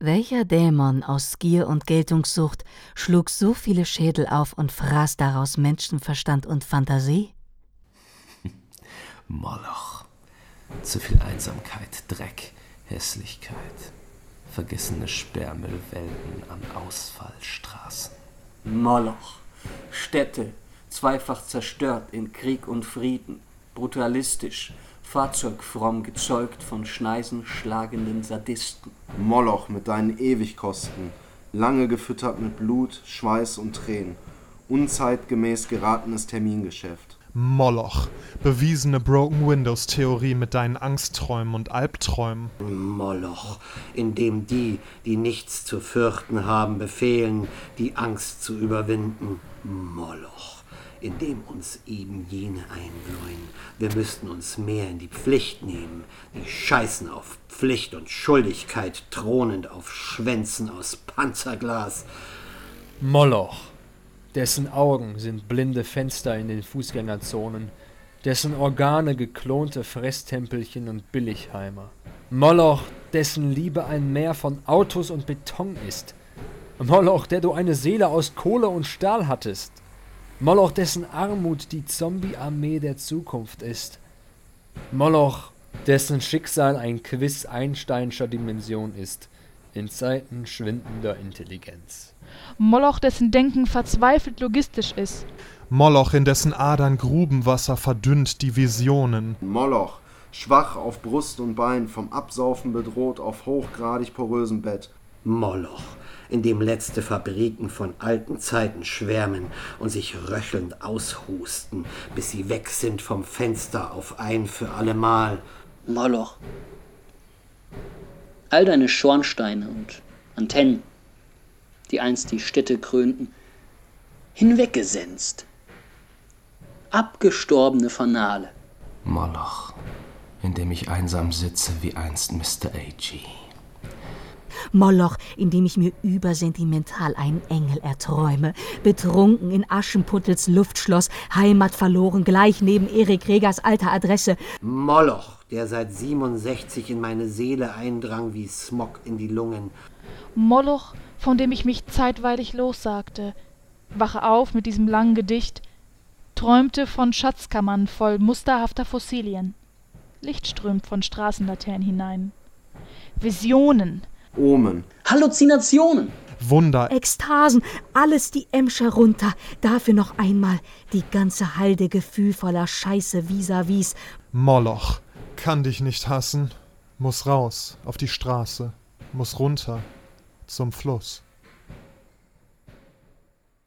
Welcher Dämon aus Gier und Geltungssucht schlug so viele Schädel auf und fraß daraus Menschenverstand und Fantasie? Moloch. Zu viel Einsamkeit, Dreck, Hässlichkeit. Vergessene Sperrmüllwelten an Ausfallstraßen. Moloch. Städte, zweifach zerstört in Krieg und Frieden, brutalistisch, fahrzeugfromm gezeugt von Schneisen schlagenden Sadisten. Moloch mit deinen Ewigkosten, lange gefüttert mit Blut, Schweiß und Tränen, unzeitgemäß geratenes Termingeschäft. Moloch, bewiesene Broken Windows Theorie mit deinen Angstträumen und Albträumen. Moloch, in dem die, die nichts zu fürchten haben, befehlen, die Angst zu überwinden. Moloch, in dem uns eben jene einbläuen. Wir müssten uns mehr in die Pflicht nehmen. Die scheißen auf Pflicht und Schuldigkeit, thronend auf Schwänzen aus Panzerglas. Moloch, dessen Augen sind blinde Fenster in den Fußgängerzonen, dessen Organe geklonte Fresstempelchen und Billigheimer. Moloch, dessen Liebe ein Meer von Autos und Beton ist. Moloch, der du eine Seele aus Kohle und Stahl hattest. Moloch, dessen Armut die Zombie-Armee der Zukunft ist. Moloch, dessen Schicksal ein Quiz Einsteinscher Dimension ist, in Zeiten schwindender Intelligenz. Moloch, dessen Denken verzweifelt logistisch ist. Moloch, in dessen Adern Grubenwasser verdünnt die Visionen. Moloch, schwach auf Brust und Bein, vom Absaufen bedroht auf hochgradig porösem Bett. Moloch, in dem letzte Fabriken von alten Zeiten schwärmen und sich röchelnd aushusten, bis sie weg sind vom Fenster auf ein für allemal. Moloch. All deine Schornsteine und Antennen, die einst die Städte krönten, hinweggesenzt. Abgestorbene Fanale. Moloch, in dem ich einsam sitze wie einst Mr. A.G. Moloch, in dem ich mir übersentimental einen Engel erträume, betrunken in Aschenputtels Luftschloss, Heimat verloren, gleich neben Erik Regers alter Adresse. Moloch, der seit 67 in meine Seele eindrang wie Smog in die Lungen. Moloch, von dem ich mich zeitweilig lossagte, wache auf mit diesem langen Gedicht, träumte von Schatzkammern voll musterhafter Fossilien. Licht strömt von Straßenlaternen hinein. Visionen, Omen. Halluzinationen. Wunder, Ekstasen, alles die Emscher runter, dafür noch einmal die ganze Halde gefühlvoller Scheiße vis-à-vis. Moloch, kann dich nicht hassen, muss raus auf die Straße, muss runter zum Fluss.